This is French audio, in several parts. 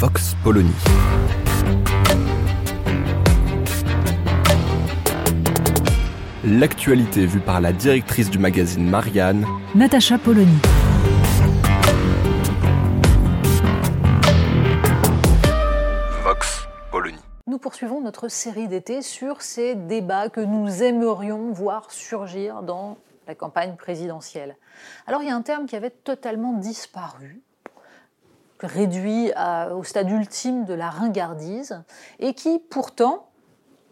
Vox Polony. L'actualité vue par la directrice du magazine Marianne, Natacha Polony. Vox Polony. Nous poursuivons notre série d'été sur ces débats que nous aimerions voir surgir dans la campagne présidentielle. Alors il y a un terme qui avait totalement disparu, réduit au stade ultime de la ringardise, et qui pourtant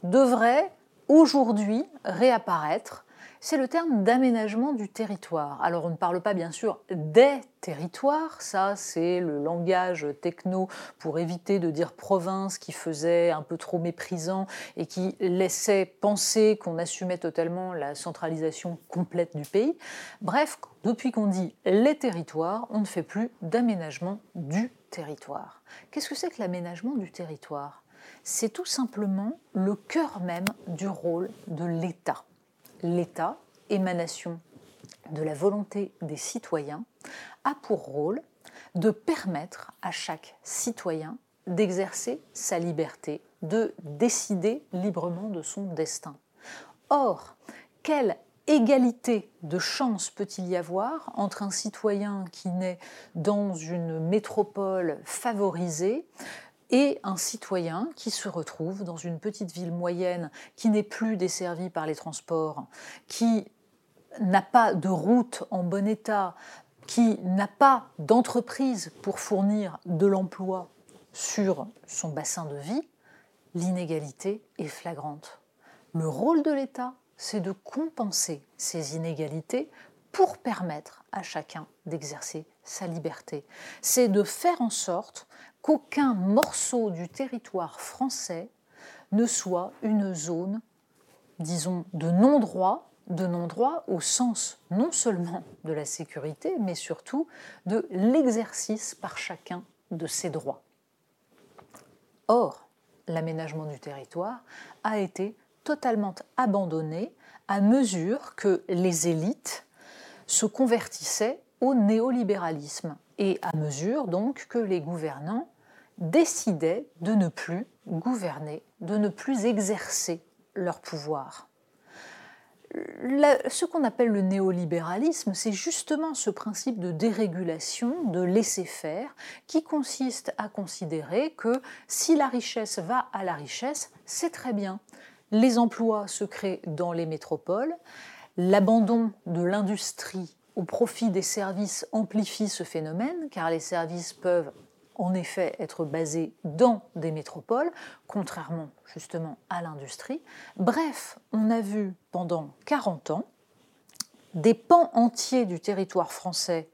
devrait aujourd'hui réapparaître. C'est le terme d'aménagement du territoire. Alors on ne parle pas bien sûr des territoires, ça c'est le langage techno pour éviter de dire province qui faisait un peu trop méprisant et qui laissait penser qu'on assumait totalement la centralisation complète du pays. Bref, depuis qu'on dit les territoires, on ne fait plus d'aménagement du territoire. Qu'est-ce que c'est que l'aménagement du territoire? C'est tout simplement le cœur même du rôle de l'État. L'État, émanation de la volonté des citoyens, a pour rôle de permettre à chaque citoyen d'exercer sa liberté, de décider librement de son destin. Or, quelle égalité de chance peut-il y avoir entre un citoyen qui naît dans une métropole favorisée et un citoyen qui se retrouve dans une petite ville moyenne qui n'est plus desservie par les transports, qui n'a pas de route en bon état, qui n'a pas d'entreprise pour fournir de l'emploi sur son bassin de vie, l'inégalité est flagrante. Le rôle de l'État, c'est de compenser ces inégalités pour permettre à chacun d'exercer sa liberté. C'est de faire en sorte qu'aucun morceau du territoire français ne soit une zone, disons, de non-droit, de non-droit au sens non seulement de la sécurité, mais surtout de l'exercice par chacun de ses droits. Or, l'aménagement du territoire a été totalement abandonné à mesure que les élites se convertissaient au néolibéralisme et à mesure donc que les gouvernants décidaient de ne plus gouverner, de ne plus exercer leur pouvoir. Ce qu'on appelle le néolibéralisme, c'est justement ce principe de dérégulation, de laisser-faire, qui consiste à considérer que si la richesse va à la richesse, c'est très bien. Les emplois se créent dans les métropoles, l'abandon de l'industrie au profit des services amplifie ce phénomène, car les services peuvent en effet être basés dans des métropoles, contrairement justement à l'industrie. Bref, on a vu pendant 40 ans des pans entiers du territoire français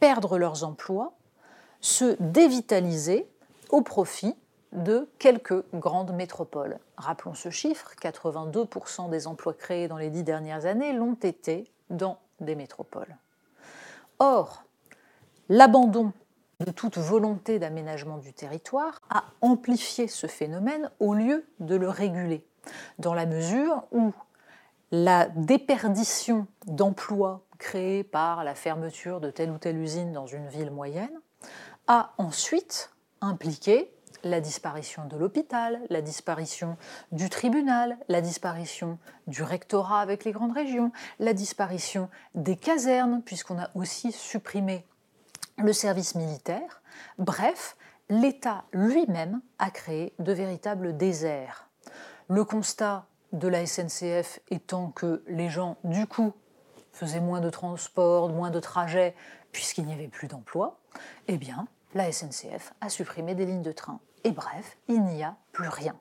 perdre leurs emplois, se dévitaliser au profit de quelques grandes métropoles. Rappelons ce chiffre, 82% des emplois créés dans les dix dernières années l'ont été dans des métropoles. Or, l'abandon de toute volonté d'aménagement du territoire a amplifié ce phénomène au lieu de le réguler, dans la mesure où la déperdition d'emplois créés par la fermeture de telle ou telle usine dans une ville moyenne a ensuite impliqué la disparition de l'hôpital, la disparition du tribunal, la disparition du rectorat avec les grandes régions, la disparition des casernes, puisqu'on a aussi supprimé le service militaire. Bref, l'État lui-même a créé de véritables déserts. Le constat de la SNCF étant que les gens, du coup, faisaient moins de transport, moins de trajets, puisqu'il n'y avait plus d'emploi, eh bien, la SNCF a supprimé des lignes de train. Et bref, il n'y a plus rien.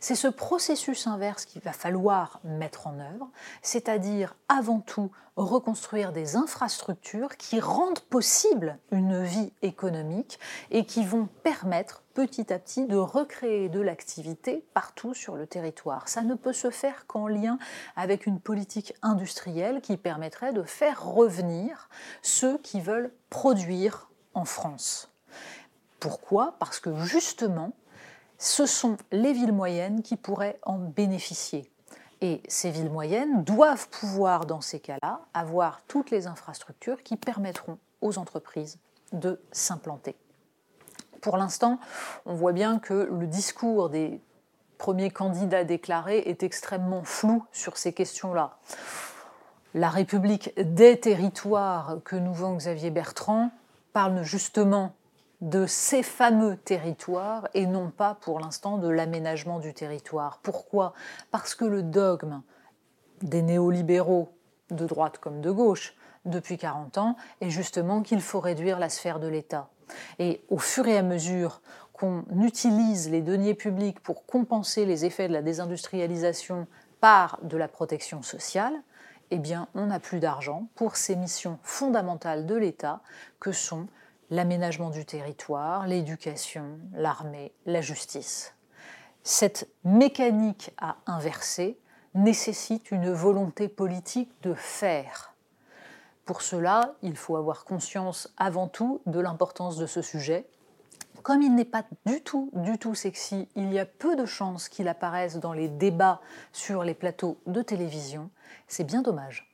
C'est ce processus inverse qu'il va falloir mettre en œuvre, c'est-à-dire avant tout reconstruire des infrastructures qui rendent possible une vie économique et qui vont permettre petit à petit de recréer de l'activité partout sur le territoire. Ça ne peut se faire qu'en lien avec une politique industrielle qui permettrait de faire revenir ceux qui veulent produire en France. Pourquoi Parce que justement, ce sont les villes moyennes qui pourraient en bénéficier. Et ces villes moyennes doivent pouvoir, dans ces cas-là, avoir toutes les infrastructures qui permettront aux entreprises de s'implanter. Pour l'instant, on voit bien que le discours des premiers candidats déclarés est extrêmement flou sur ces questions-là. La République des territoires que nous vend Xavier Bertrand parle justement de ces fameux territoires et non pas pour l'instant de l'aménagement du territoire. Pourquoi? Parce que le dogme des néolibéraux, de droite comme de gauche, depuis 40 ans, est justement qu'il faut réduire la sphère de l'État. Et au fur et à mesure qu'on utilise les deniers publics pour compenser les effets de la désindustrialisation par de la protection sociale, eh bien, on n'a plus d'argent pour ces missions fondamentales de l'État que sont l'aménagement du territoire, l'éducation, l'armée, la justice. Cette mécanique à inverser nécessite une volonté politique de faire. Pour cela, il faut avoir conscience avant tout de l'importance de ce sujet. Comme il n'est pas du tout, du tout sexy, il y a peu de chances qu'il apparaisse dans les débats sur les plateaux de télévision. C'est bien dommage.